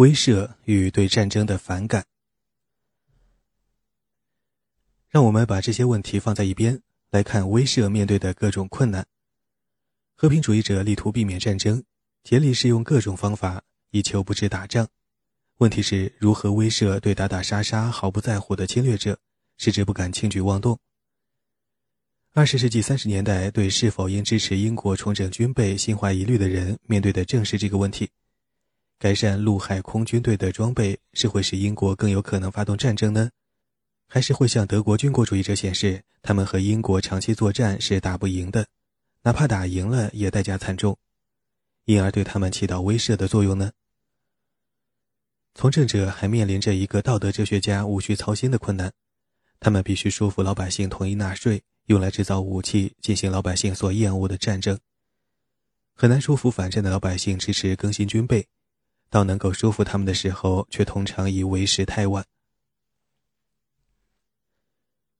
威慑与对战争的反感。让我们把这些问题放在一边，来看威慑面对的各种困难。和平主义者力图避免战争，竭力使用各种方法以求不致打仗。问题是如何威慑对打打杀杀毫不在乎的侵略者，使之不敢轻举妄动。二十世纪三十年代，对是否应支持英国重整军备心怀疑虑的人，面对的正是这个问题：改善陆海空军队的装备是会使英国更有可能发动战争呢，还是会向德国军国主义者显示他们和英国长期作战是打不赢的，哪怕打赢了也代价惨重，因而对他们起到威慑的作用呢？从政者还面临着一个道德哲学家无需操心的困难：他们必须说服老百姓同意纳税。用来制造武器，进行老百姓所厌恶的战争。很难说服反战的老百姓支持更新军备，到能够说服他们的时候，却通常已为时太晚。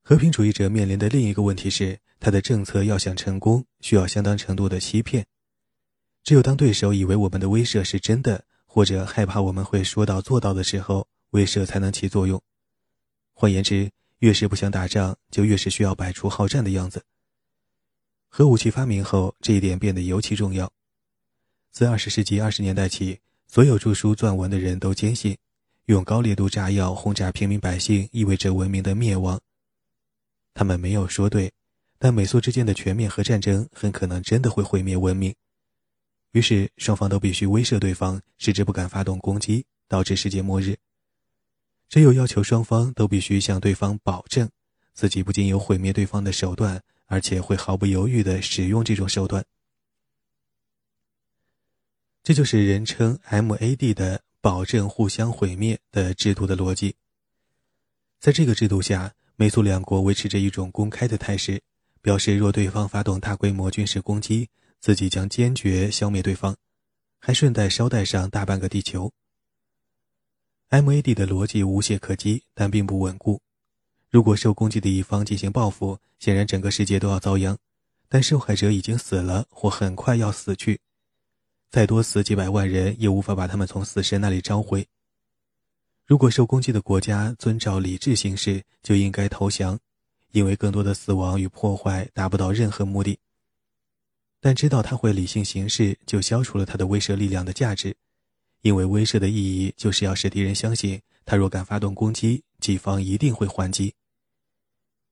和平主义者面临的另一个问题是，他的政策要想成功，需要相当程度的欺骗。只有当对手以为我们的威慑是真的，或者害怕我们会说到做到的时候，威慑才能起作用。换言之，越是不想打仗，就越是需要摆出好战的样子。核武器发明后，这一点变得尤其重要。自二十世纪二十年代起，所有著书撰文的人都坚信，用高烈度炸药轰炸平民百姓意味着文明的灭亡。他们没有说对，但美苏之间的全面核战争很可能真的会毁灭文明。于是，双方都必须威慑对方，使之不敢发动攻击，导致世界末日。只有要求双方都必须向对方保证，自己不仅有毁灭对方的手段，而且会毫不犹豫地使用这种手段。这就是人称 MAD 的“保证互相毁灭”的制度的逻辑。在这个制度下，美苏两国维持着一种公开的态势，表示若对方发动大规模军事攻击，自己将坚决消灭对方，还顺带捎带上大半个地球。MAD 的逻辑无懈可击，但并不稳固。如果受攻击的一方进行报复，显然整个世界都要遭殃。但受害者已经死了，或很快要死去，再多死几百万人也无法把他们从死神那里召回。如果受攻击的国家遵照理智行事，就应该投降，因为更多的死亡与破坏达不到任何目的。但知道他会理性行事，就消除了他的威慑力量的价值。因为威慑的意义就是要使敌人相信，他若敢发动攻击，己方一定会还击。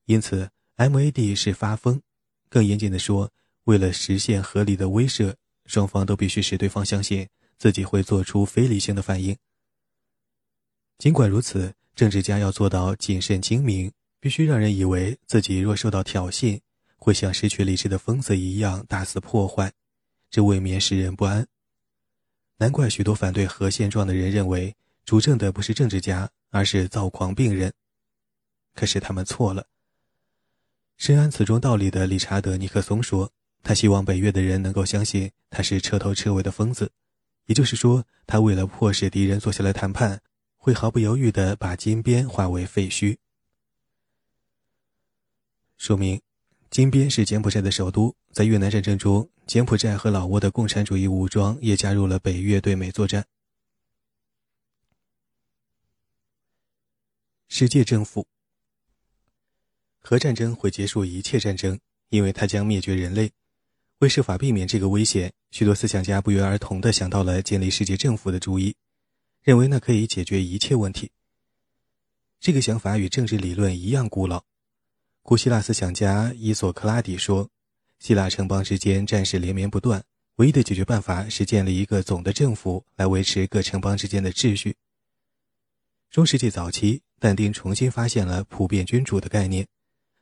因此，MAD 是发疯。更严谨地说，为了实现合理的威慑，双方都必须使对方相信自己会做出非理性的反应。尽管如此，政治家要做到谨慎精明，必须让人以为自己若受到挑衅，会像失去理智的疯子一样大肆破坏，这未免使人不安。难怪许多反对核现状的人认为，主政的不是政治家，而是躁狂病人。可是他们错了。深谙此中道理的理查德·尼克松说：“他希望北越的人能够相信他是彻头彻尾的疯子，也就是说，他为了迫使敌人坐下来谈判，会毫不犹豫地把金边化为废墟。”说明。金边是柬埔寨的首都。在越南战争中，柬埔寨和老挝的共产主义武装也加入了北越对美作战。世界政府，核战争会结束一切战争，因为它将灭绝人类。为设法避免这个危险，许多思想家不约而同地想到了建立世界政府的主意，认为那可以解决一切问题。这个想法与政治理论一样古老。古希腊思想家伊索克拉底说：“希腊城邦之间战事连绵不断，唯一的解决办法是建立一个总的政府来维持各城邦之间的秩序。”中世纪早期，但丁重新发现了普遍君主的概念，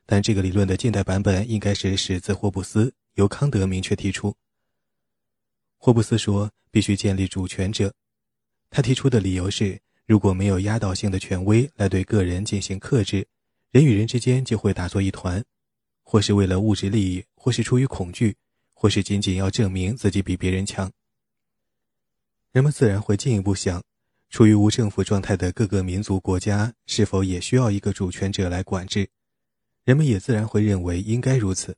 但这个理论的近代版本应该是始自霍布斯，由康德明确提出。霍布斯说：“必须建立主权者。”他提出的理由是：如果没有压倒性的权威来对个人进行克制。人与人之间就会打作一团，或是为了物质利益，或是出于恐惧，或是仅仅要证明自己比别人强。人们自然会进一步想：处于无政府状态的各个民族国家是否也需要一个主权者来管制？人们也自然会认为应该如此。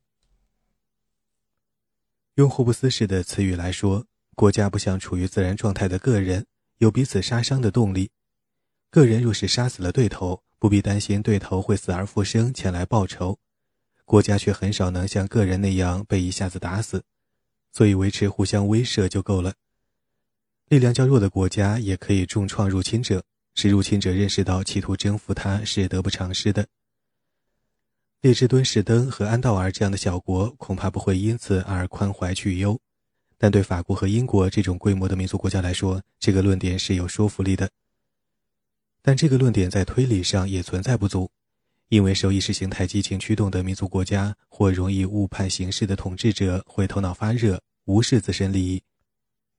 用霍布斯式的词语来说，国家不像处于自然状态的个人，有彼此杀伤的动力。个人若是杀死了对头，不必担心对头会死而复生前来报仇；国家却很少能像个人那样被一下子打死，所以维持互相威慑就够了。力量较弱的国家也可以重创入侵者，使入侵者认识到企图征服他是得不偿失的。列支敦士登和安道尔这样的小国恐怕不会因此而宽怀去忧，但对法国和英国这种规模的民族国家来说，这个论点是有说服力的。但这个论点在推理上也存在不足，因为受意识形态激情驱动的民族国家或容易误判形势的统治者会头脑发热，无视自身利益，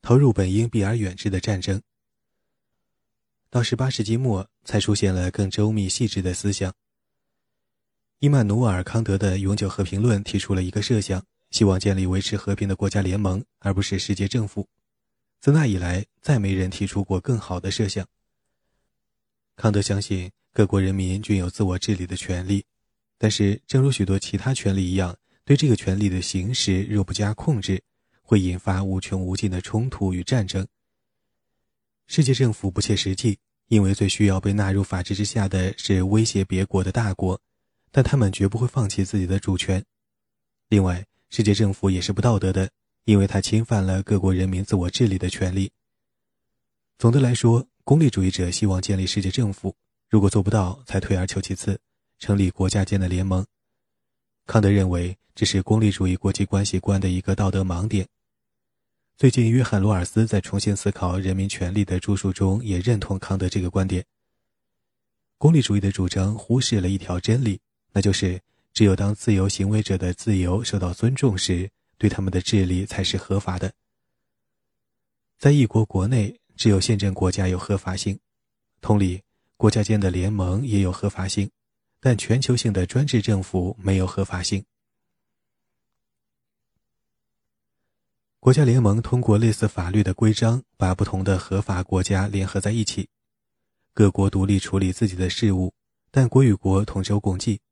投入本应避而远之的战争。到十八世纪末，才出现了更周密细致的思想。伊曼努尔·康德的永久和平论提出了一个设想，希望建立维持和平的国家联盟，而不是世界政府。自那以来，再没人提出过更好的设想。康德相信各国人民均有自我治理的权利，但是，正如许多其他权利一样，对这个权利的行使若不加控制，会引发无穷无尽的冲突与战争。世界政府不切实际，因为最需要被纳入法治之下的是威胁别国的大国，但他们绝不会放弃自己的主权。另外，世界政府也是不道德的，因为它侵犯了各国人民自我治理的权利。总的来说。功利主义者希望建立世界政府，如果做不到，才退而求其次，成立国家间的联盟。康德认为这是功利主义国际关系观的一个道德盲点。最近，约翰·罗尔斯在重新思考人民权利的著述中也认同康德这个观点。功利主义的主张忽视了一条真理，那就是只有当自由行为者的自由受到尊重时，对他们的治理才是合法的。在一国国内。只有宪政国家有合法性，同理，国家间的联盟也有合法性，但全球性的专制政府没有合法性。国家联盟通过类似法律的规章，把不同的合法国家联合在一起，各国独立处理自己的事务，但国与国同舟共济。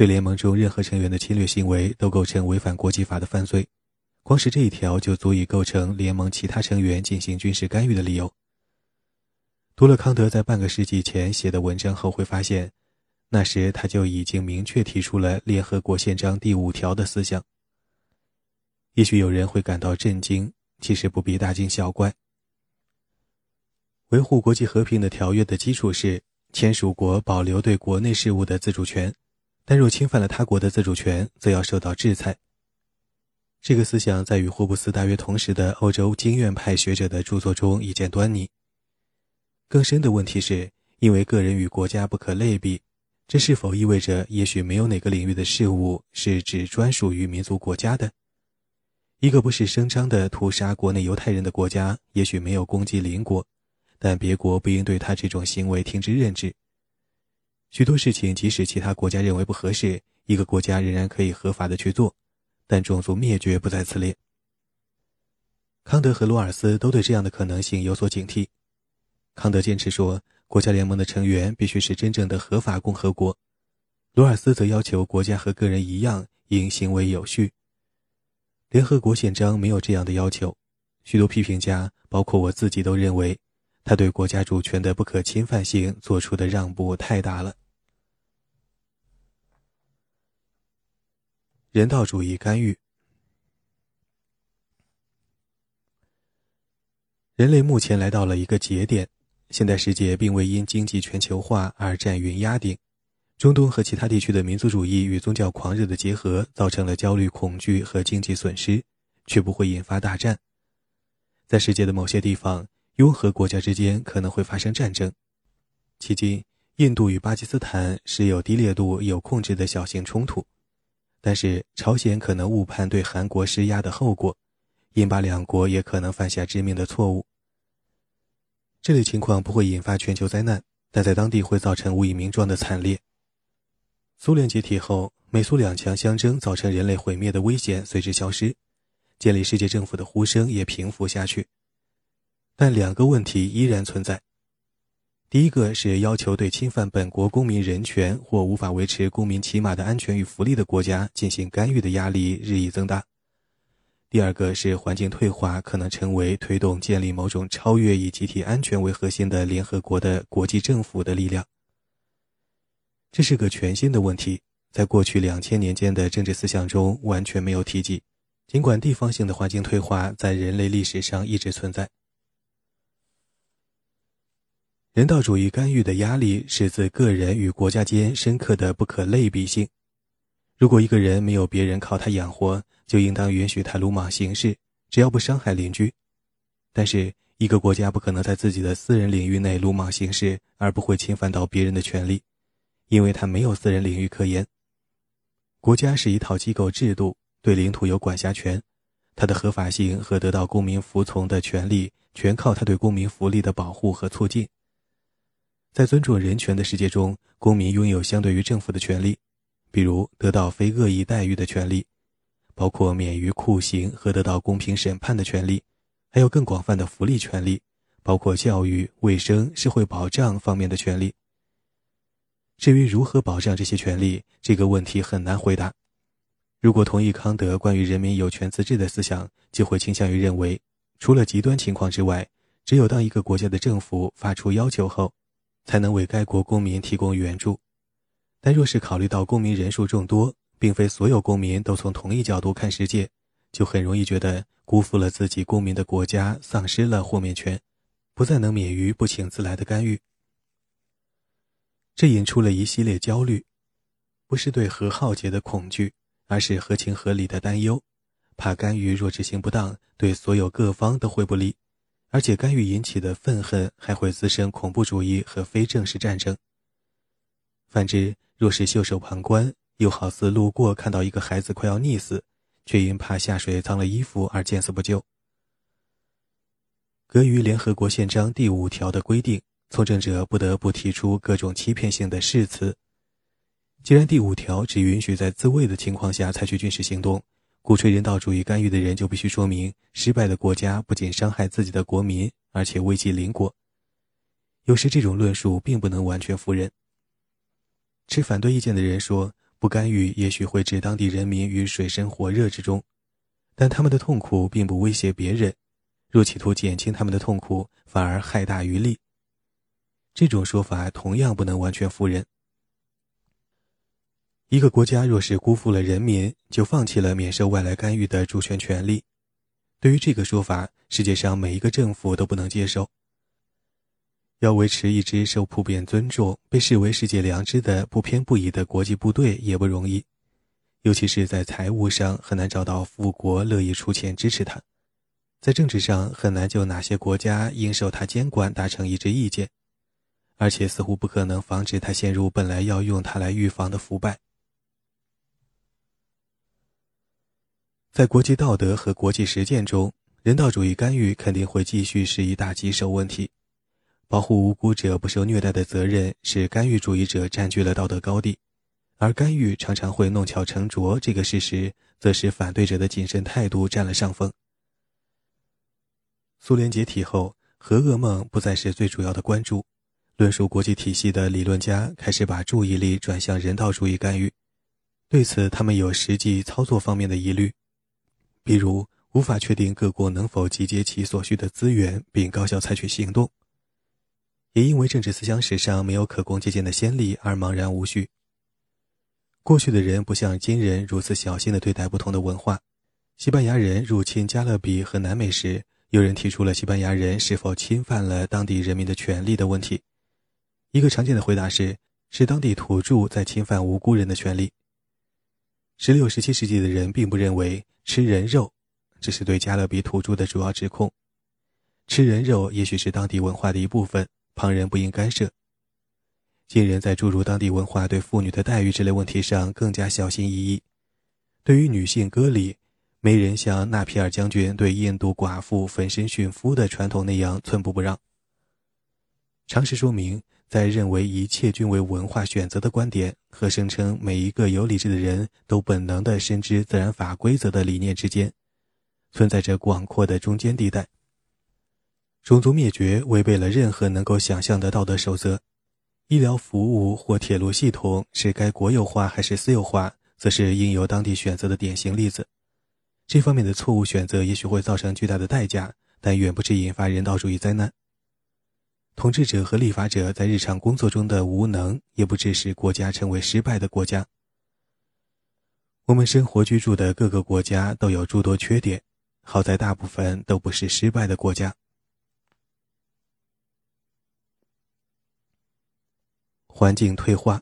对联盟中任何成员的侵略行为都构成违反国际法的犯罪。光是这一条就足以构成联盟其他成员进行军事干预的理由。读了康德在半个世纪前写的文章后，会发现，那时他就已经明确提出了联合国宪章第五条的思想。也许有人会感到震惊，其实不必大惊小怪。维护国际和平的条约的基础是签署国保留对国内事务的自主权，但若侵犯了他国的自主权，则要受到制裁。这个思想在与霍布斯大约同时的欧洲经验派学者的著作中已见端倪。更深的问题是，因为个人与国家不可类比，这是否意味着也许没有哪个领域的事物是只专属于民族国家的？一个不是声张的屠杀国内犹太人的国家，也许没有攻击邻国，但别国不应对他这种行为听之任之。许多事情，即使其他国家认为不合适，一个国家仍然可以合法的去做。但种族灭绝不在此列。康德和罗尔斯都对这样的可能性有所警惕。康德坚持说，国家联盟的成员必须是真正的合法共和国；罗尔斯则要求国家和个人一样应行为有序。联合国宪章没有这样的要求。许多批评家，包括我自己，都认为他对国家主权的不可侵犯性做出的让步太大了。人道主义干预。人类目前来到了一个节点，现代世界并未因经济全球化而战云压顶。中东和其他地区的民族主义与宗教狂热的结合，造成了焦虑、恐惧和经济损失，却不会引发大战。在世界的某些地方，拥核国家之间可能会发生战争。迄今，印度与巴基斯坦时有低烈度、有控制的小型冲突。但是，朝鲜可能误判对韩国施压的后果，印巴两国也可能犯下致命的错误。这类情况不会引发全球灾难，但在当地会造成无以名状的惨烈。苏联解体后，美苏两强相争造成人类毁灭的危险随之消失，建立世界政府的呼声也平复下去。但两个问题依然存在。第一个是要求对侵犯本国公民人权或无法维持公民起码的安全与福利的国家进行干预的压力日益增大。第二个是环境退化可能成为推动建立某种超越以集体安全为核心的联合国的国际政府的力量。这是个全新的问题，在过去两千年间的政治思想中完全没有提及。尽管地方性的环境退化在人类历史上一直存在，人道主义干预的压力是自个人与国家间深刻的不可类比性。如果一个人没有别人靠他养活，就应当允许他鲁莽行事，只要不伤害邻居。但是，一个国家不可能在自己的私人领域内鲁莽行事而不会侵犯到别人的权利，因为他没有私人领域可言。国家是一套机构制度。对领土有管辖权，它的合法性和得到公民服从的权利，全靠他对公民福利的保护和促进。在尊重人权的世界中，公民拥有相对于政府的权利，比如得到非恶意待遇的权利，包括免于酷刑和得到公平审判的权利，还有更广泛的福利权利，包括教育、卫生、社会保障方面的权利。至于如何保障这些权利，这个问题很难回答。如果同意康德关于人民有权自治的思想，就会倾向于认为，除了极端情况之外，只有当一个国家的政府发出要求后，才能为该国公民提供援助。但若是考虑到公民人数众多，并非所有公民都从同一角度看世界，就很容易觉得辜负了自己公民的国家丧失了豁免权，不再能免于不请自来的干预。这引出了一系列焦虑，不是对核浩劫的恐惧。而是合情合理的担忧，怕干预若执行不当，对所有各方都会不利，而且干预引起的愤恨还会滋生恐怖主义和非正式战争。反之，若是袖手旁观，又好似路过看到一个孩子快要溺死，却因怕下水脏了衣服而见死不救。隔于联合国宪章第五条的规定，从政者不得不提出各种欺骗性的誓词。既然第五条只允许在自卫的情况下采取军事行动，鼓吹人道主义干预的人就必须说明，失败的国家不仅伤害自己的国民，而且危及邻国。有时这种论述并不能完全服人。持反对意见的人说，不干预也许会置当地人民于水深火热之中，但他们的痛苦并不威胁别人，若企图减轻他们的痛苦，反而害大于利。这种说法同样不能完全服人。一个国家若是辜负了人民，就放弃了免受外来干预的主权权利。对于这个说法，世界上每一个政府都不能接受。要维持一支受普遍尊重、被视为世界良知的不偏不倚的国际部队也不容易，尤其是在财务上很难找到富国乐意出钱支持他，在政治上很难就哪些国家应受他监管达成一致意见，而且似乎不可能防止他陷入本来要用它来预防的腐败。在国际道德和国际实践中，人道主义干预肯定会继续是一大棘手问题。保护无辜者不受虐待的责任使干预主义者占据了道德高地，而干预常常会弄巧成拙这个事实，则使反对者的谨慎态度占了上风。苏联解体后，核噩梦不再是最主要的关注，论述国际体系的理论家开始把注意力转向人道主义干预。对此，他们有实际操作方面的疑虑。例如无法确定各国能否集结其所需的资源并高效采取行动，也因为政治思想史上没有可供借鉴的先例而茫然无序。过去的人不像今人如此小心地对待不同的文化。西班牙人入侵加勒比和南美时，有人提出了西班牙人是否侵犯了当地人民的权利的问题。一个常见的回答是：是当地土著在侵犯无辜人的权利。十六、十七世纪的人并不认为。吃人肉，这是对加勒比土著的主要指控。吃人肉也许是当地文化的一部分，旁人不应干涉。今人在诸如当地文化对妇女的待遇这类问题上更加小心翼翼。对于女性割礼，没人像纳皮尔将军对印度寡妇焚身殉夫的传统那样寸步不让。常识说明。在认为一切均为文化选择的观点和声称每一个有理智的人都本能地深知自然法规则的理念之间，存在着广阔的中间地带。种族灭绝违背了任何能够想象的道德守则，医疗服务或铁路系统是该国有化还是私有化，则是应由当地选择的典型例子。这方面的错误选择也许会造成巨大的代价，但远不至引发人道主义灾难。统治者和立法者在日常工作中的无能，也不致使国家成为失败的国家。我们生活居住的各个国家都有诸多缺点，好在大部分都不是失败的国家。环境退化。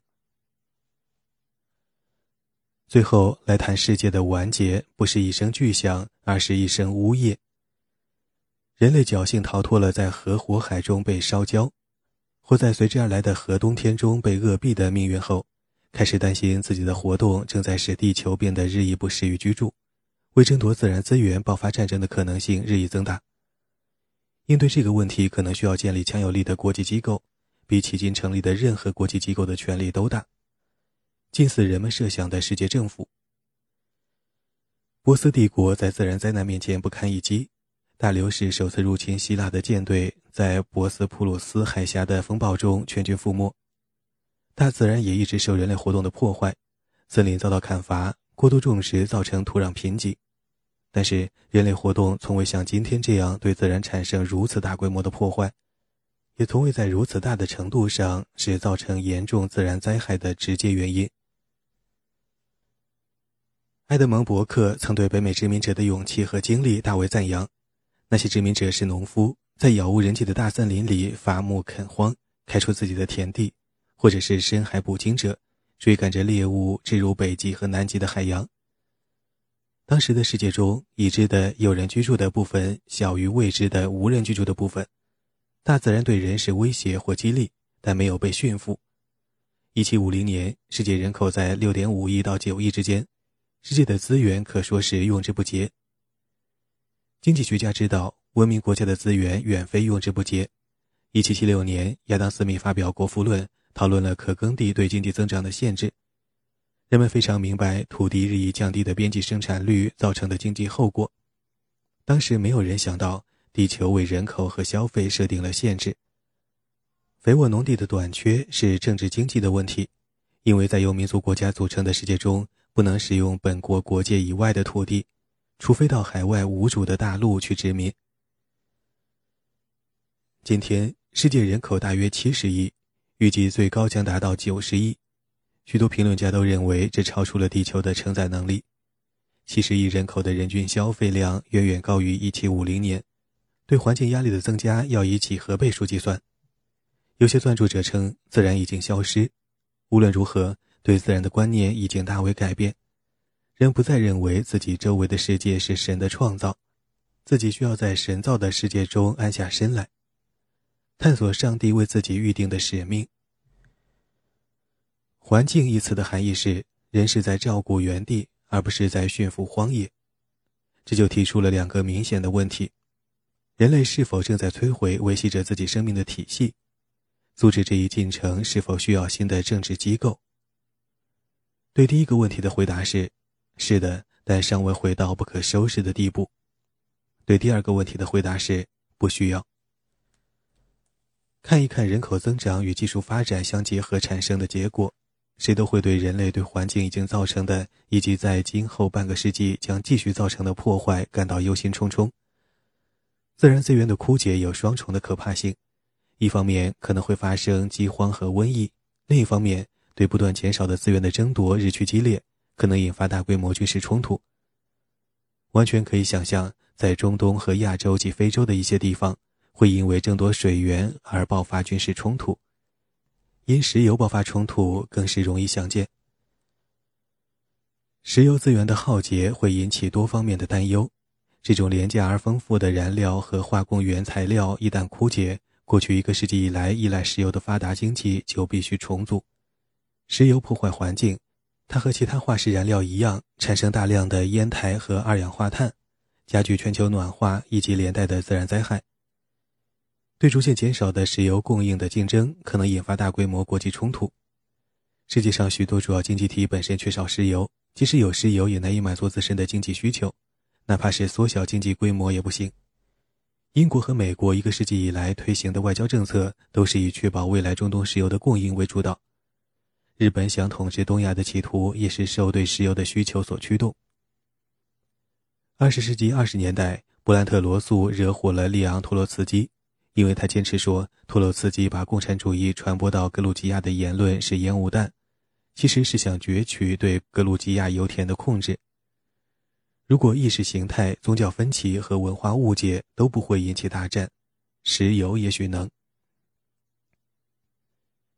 最后来谈世界的完结，不是一声巨响，而是一声呜咽。人类侥幸逃脱了在核火海中被烧焦，或在随之而来的核冬天中被饿毙的命运后，开始担心自己的活动正在使地球变得日益不适于居住，为争夺自然资源爆发战争的可能性日益增大。应对这个问题，可能需要建立强有力的国际机构，比迄今成立的任何国际机构的权力都大。近似人们设想的世界政府。波斯帝国在自然灾难面前不堪一击，大流士首次入侵希腊的舰队在博斯普鲁斯海峡的风暴中全军覆没。大自然也一直受人类活动的破坏，森林遭到砍伐，过度种植造成土壤贫瘠。但是人类活动从未像今天这样对自然产生如此大规模的破坏。也从未在如此大的程度上是造成严重自然灾害的直接原因。埃德蒙·伯克曾对北美殖民者的勇气和精力大为赞扬。那些殖民者是农夫，在杳无人迹的大森林里伐木垦荒，开出自己的田地；或者是深海捕鲸者，追赶着猎物直入北极和南极的海洋。当时的世界中，已知的有人居住的部分小于未知的无人居住的部分。大自然对人是威胁或激励，但没有被驯服。一七五零年，世界人口在六点五亿到九亿之间，世界的资源可说是用之不竭。经济学家知道，文明国家的资源远非用之不竭。一七七六年，亚当·斯密发表《国富论》，讨论了可耕地对经济增长的限制。人们非常明白土地日益降低的边际生产率造成的经济后果。当时没有人想到。地球为人口和消费设定了限制。肥沃农地的短缺是政治经济的问题，因为在由民族国家组成的世界中，不能使用本国国界以外的土地，除非到海外无主的大陆去殖民。今天，世界人口大约七十亿，预计最高将达到九十亿。许多评论家都认为这超出了地球的承载能力。七十亿人口的人均消费量远远高于一七五零年。对环境压力的增加要以几何倍数计算。有些撰著者称，自然已经消失。无论如何，对自然的观念已经大为改变。人不再认为自己周围的世界是神的创造，自己需要在神造的世界中安下身来，探索上帝为自己预定的使命。环境一词的含义是，人是在照顾原地，而不是在驯服荒野。这就提出了两个明显的问题。人类是否正在摧毁维系着自己生命的体系？阻止这一进程是否需要新的政治机构？对第一个问题的回答是：是的，但尚未回到不可收拾的地步。对第二个问题的回答是：不需要。看一看人口增长与技术发展相结合产生的结果，谁都会对人类对环境已经造成的，以及在今后半个世纪将继续造成的破坏感到忧心忡忡。自然资源的枯竭有双重的可怕性：一方面可能会发生饥荒和瘟疫；另一方面，对不断减少的资源的争夺日趋激烈，可能引发大规模军事冲突。完全可以想象，在中东和亚洲及非洲的一些地方，会因为争夺水源而爆发军事冲突；因石油爆发冲突更是容易想见。石油资源的浩劫会引起多方面的担忧。这种廉价而丰富的燃料和化工原材料一旦枯竭，过去一个世纪以来依赖石油的发达经济就必须重组。石油破坏环境，它和其他化石燃料一样，产生大量的烟台和二氧化碳，加剧全球暖化以及连带的自然灾害。对逐渐减少的石油供应的竞争，可能引发大规模国际冲突。世界上许多主要经济体本身缺少石油，即使有石油，也难以满足自身的经济需求。哪怕是缩小经济规模也不行。英国和美国一个世纪以来推行的外交政策都是以确保未来中东石油的供应为主导。日本想统治东亚的企图也是受对石油的需求所驱动。二十世纪二十年代，布兰特罗素惹火了利昂托洛茨基，因为他坚持说托洛茨基把共产主义传播到格鲁吉亚的言论是烟雾弹，其实是想攫取对格鲁吉亚油田的控制。如果意识形态、宗教分歧和文化误解都不会引起大战，石油也许能。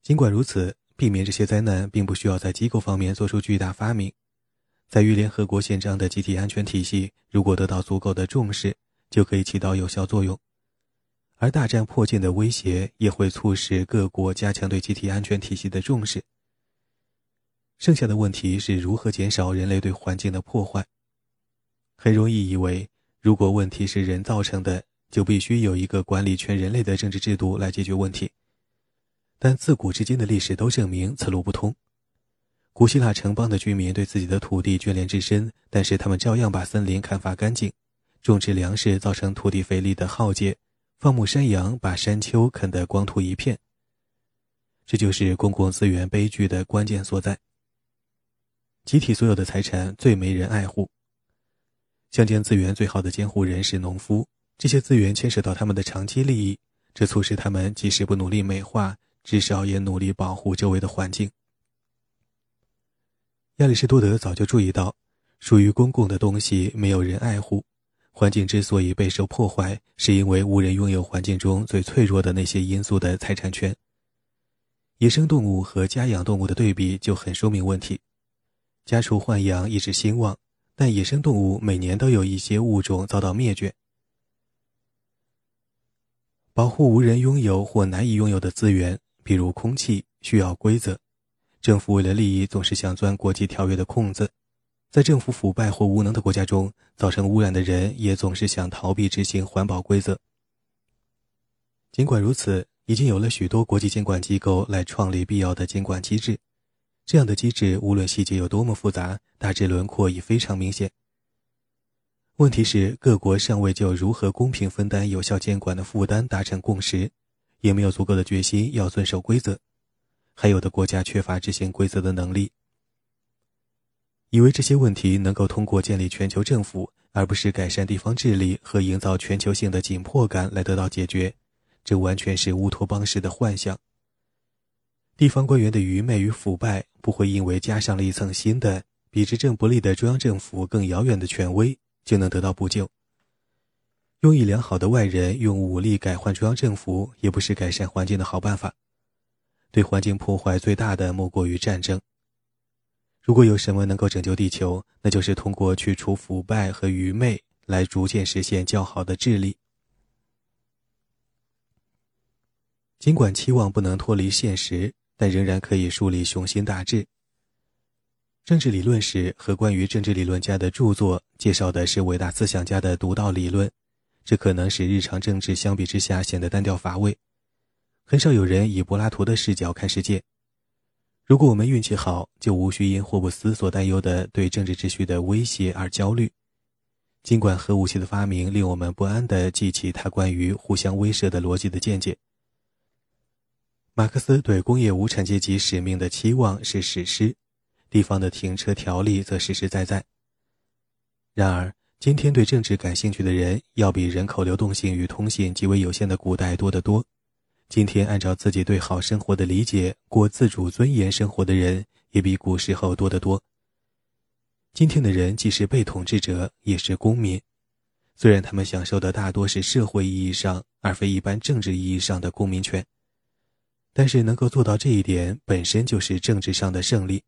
尽管如此，避免这些灾难并不需要在机构方面做出巨大发明。在于联合国宪章的集体安全体系，如果得到足够的重视，就可以起到有效作用。而大战迫近的威胁也会促使各国加强对集体安全体系的重视。剩下的问题是如何减少人类对环境的破坏。很容易以为，如果问题是人造成的，就必须有一个管理全人类的政治制度来解决问题。但自古至今的历史都证明此路不通。古希腊城邦的居民对自己的土地眷恋至深，但是他们照样把森林砍伐干净，种植粮食造成土地肥力的耗竭，放牧山羊把山丘啃得光秃一片。这就是公共资源悲剧的关键所在。集体所有的财产最没人爱护，乡间资源最好的监护人是农夫，这些资源牵涉到他们的长期利益，这促使他们即使不努力美化，至少也努力保护周围的环境。亚里士多德早就注意到，属于公共的东西没有人爱护。环境之所以备受破坏，是因为无人拥有环境中最脆弱的那些因素的财产权。野生动物和家养动物的对比就很说明问题。家畜豢养一直兴旺，但野生动物每年都有一些物种遭到灭绝。保护无人拥有或难以拥有的资源，比如空气，需要规则。政府为了利益，总是想钻国际条约的空子。在政府腐败或无能的国家中，造成污染的人也总是想逃避执行环保规则。尽管如此，已经有了许多国际监管机构来创立必要的监管机制。这样的机制，无论细节有多么复杂，大致轮廓已非常明显。问题是，各国尚未就如何公平分担有效监管的负担达成共识，也没有足够的决心要遵守规则。还有的国家缺乏执行规则的能力，以为这些问题能够通过建立全球政府，而不是改善地方治理和营造全球性的紧迫感来得到解决，这完全是乌托邦式的幻想。地方官员的愚昧与腐败不会因为加上了一层新的、比执政不利的中央政府更遥远的权威就能得到补救。用一良好的外人用武力改换中央政府，也不是改善环境的好办法。对环境破坏最大的莫过于战争。如果有什么能够拯救地球，那就是通过去除腐败和愚昧，来逐渐实现较好的治理。尽管期望不能脱离现实，但仍然可以树立雄心大志。政治理论史和关于政治理论家的著作介绍的是伟大思想家的独到理论，这可能使日常政治相比之下显得单调乏味。很少有人以柏拉图的视角看世界。如果我们运气好，就无需因霍布斯所担忧的对政治秩序的威胁而焦虑。尽管核武器的发明令我们不安地记起他关于互相威慑的逻辑的见解。马克思对工业无产阶级使命的期望是史诗，地方的停车条例则实实在在。然而，今天对政治感兴趣的人要比人口流动性与通信极为有限的古代多得多。今天，按照自己对好生活的理解过自主尊严生活的人，也比古时候多得多。今天的人既是被统治者，也是公民，虽然他们享受的大多是社会意义上而非一般政治意义上的公民权，但是能够做到这一点本身就是政治上的胜利。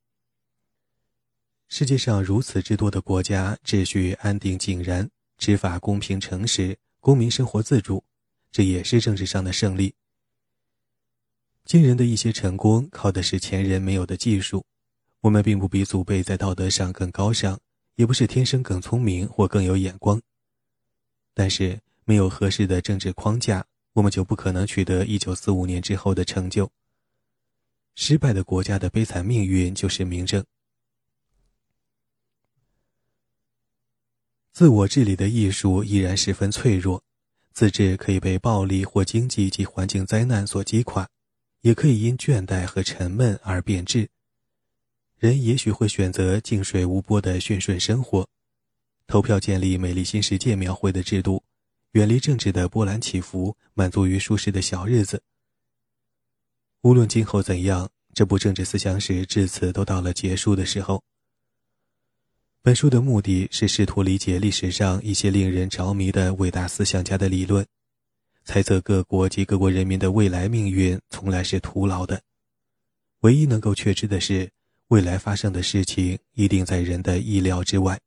世界上如此之多的国家，秩序安定井然，执法公平诚实，公民生活自主，这也是政治上的胜利。今人的一些成功，靠的是前人没有的技术。我们并不比祖辈在道德上更高尚，也不是天生更聪明或更有眼光。但是，没有合适的政治框架，我们就不可能取得一九四五年之后的成就。失败的国家的悲惨命运就是明证。自我治理的艺术依然十分脆弱，自治可以被暴力或经济及环境灾难所击垮。也可以因倦怠和沉闷而变质。人也许会选择静水无波的驯顺生活，投票建立美丽新世界描绘的制度，远离政治的波澜起伏，满足于舒适的小日子。无论今后怎样，这部政治思想史至此都到了结束的时候。本书的目的是试图理解历史上一些令人着迷的伟大思想家的理论，猜测各国及各国人民的未来命运从来是徒劳的。唯一能够确知的是，未来发生的事情一定在人的意料之外。